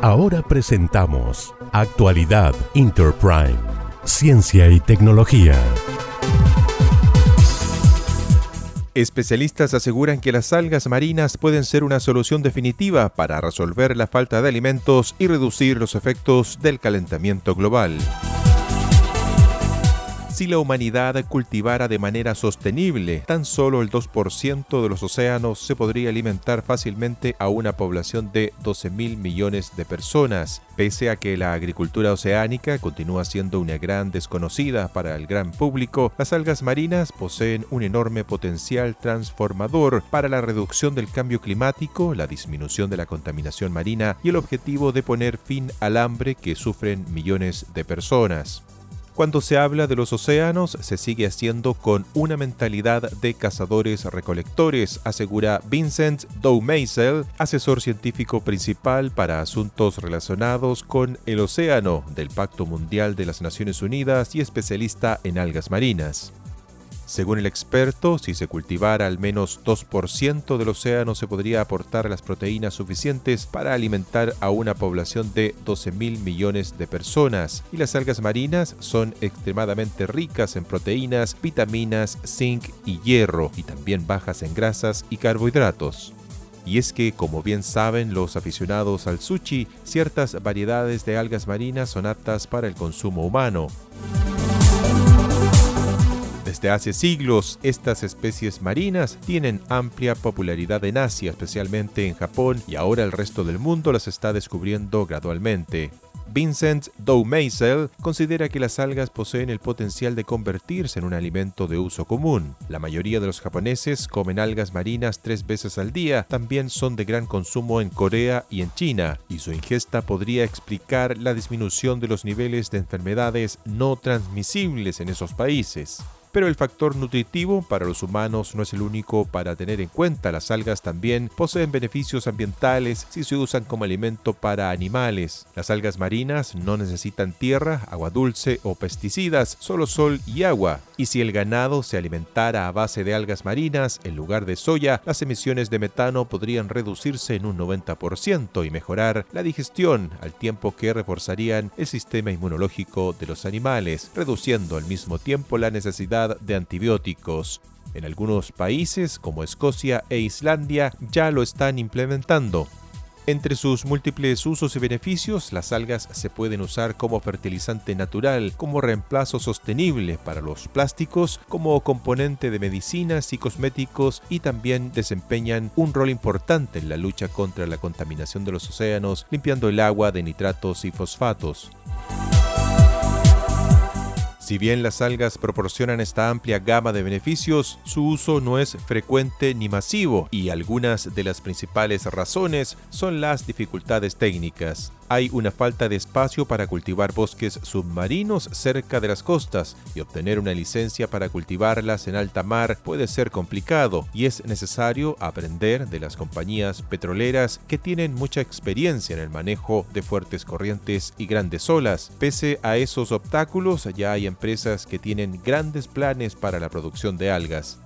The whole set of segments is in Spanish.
Ahora presentamos Actualidad Interprime, Ciencia y Tecnología. Especialistas aseguran que las algas marinas pueden ser una solución definitiva para resolver la falta de alimentos y reducir los efectos del calentamiento global si la humanidad cultivara de manera sostenible, tan solo el 2% de los océanos se podría alimentar fácilmente a una población de 12 mil millones de personas. Pese a que la agricultura oceánica continúa siendo una gran desconocida para el gran público, las algas marinas poseen un enorme potencial transformador para la reducción del cambio climático, la disminución de la contaminación marina y el objetivo de poner fin al hambre que sufren millones de personas. Cuando se habla de los océanos, se sigue haciendo con una mentalidad de cazadores-recolectores, asegura Vincent Doumeisel, asesor científico principal para asuntos relacionados con el océano del Pacto Mundial de las Naciones Unidas y especialista en algas marinas. Según el experto, si se cultivara al menos 2% del océano se podría aportar las proteínas suficientes para alimentar a una población de 12 mil millones de personas. Y las algas marinas son extremadamente ricas en proteínas, vitaminas, zinc y hierro, y también bajas en grasas y carbohidratos. Y es que, como bien saben los aficionados al sushi, ciertas variedades de algas marinas son aptas para el consumo humano. Desde hace siglos, estas especies marinas tienen amplia popularidad en Asia, especialmente en Japón, y ahora el resto del mundo las está descubriendo gradualmente. Vincent Doumeisel considera que las algas poseen el potencial de convertirse en un alimento de uso común. La mayoría de los japoneses comen algas marinas tres veces al día, también son de gran consumo en Corea y en China, y su ingesta podría explicar la disminución de los niveles de enfermedades no transmisibles en esos países. Pero el factor nutritivo para los humanos no es el único para tener en cuenta. Las algas también poseen beneficios ambientales si se usan como alimento para animales. Las algas marinas no necesitan tierra, agua dulce o pesticidas, solo sol y agua. Y si el ganado se alimentara a base de algas marinas en lugar de soya, las emisiones de metano podrían reducirse en un 90% y mejorar la digestión al tiempo que reforzarían el sistema inmunológico de los animales, reduciendo al mismo tiempo la necesidad de antibióticos. En algunos países, como Escocia e Islandia, ya lo están implementando. Entre sus múltiples usos y beneficios, las algas se pueden usar como fertilizante natural, como reemplazo sostenible para los plásticos, como componente de medicinas y cosméticos y también desempeñan un rol importante en la lucha contra la contaminación de los océanos, limpiando el agua de nitratos y fosfatos. Si bien las algas proporcionan esta amplia gama de beneficios, su uso no es frecuente ni masivo y algunas de las principales razones son las dificultades técnicas hay una falta de espacio para cultivar bosques submarinos cerca de las costas y obtener una licencia para cultivarlas en alta mar puede ser complicado y es necesario aprender de las compañías petroleras que tienen mucha experiencia en el manejo de fuertes corrientes y grandes olas. Pese a esos obstáculos, ya hay empresas que tienen grandes planes para la producción de algas.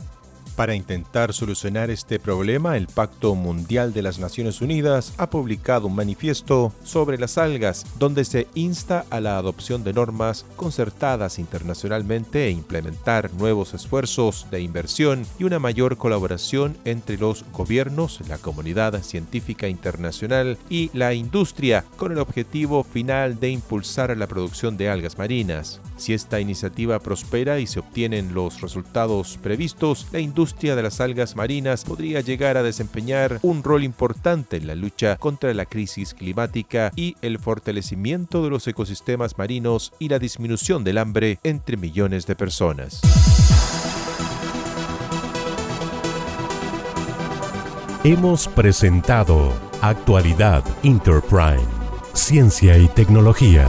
Para intentar solucionar este problema, el Pacto Mundial de las Naciones Unidas ha publicado un manifiesto sobre las algas, donde se insta a la adopción de normas concertadas internacionalmente e implementar nuevos esfuerzos de inversión y una mayor colaboración entre los gobiernos, la comunidad científica internacional y la industria, con el objetivo final de impulsar la producción de algas marinas. Si esta iniciativa prospera y se obtienen los resultados previstos, la industria de las algas marinas podría llegar a desempeñar un rol importante en la lucha contra la crisis climática y el fortalecimiento de los ecosistemas marinos y la disminución del hambre entre millones de personas. Hemos presentado Actualidad Interprime, Ciencia y Tecnología.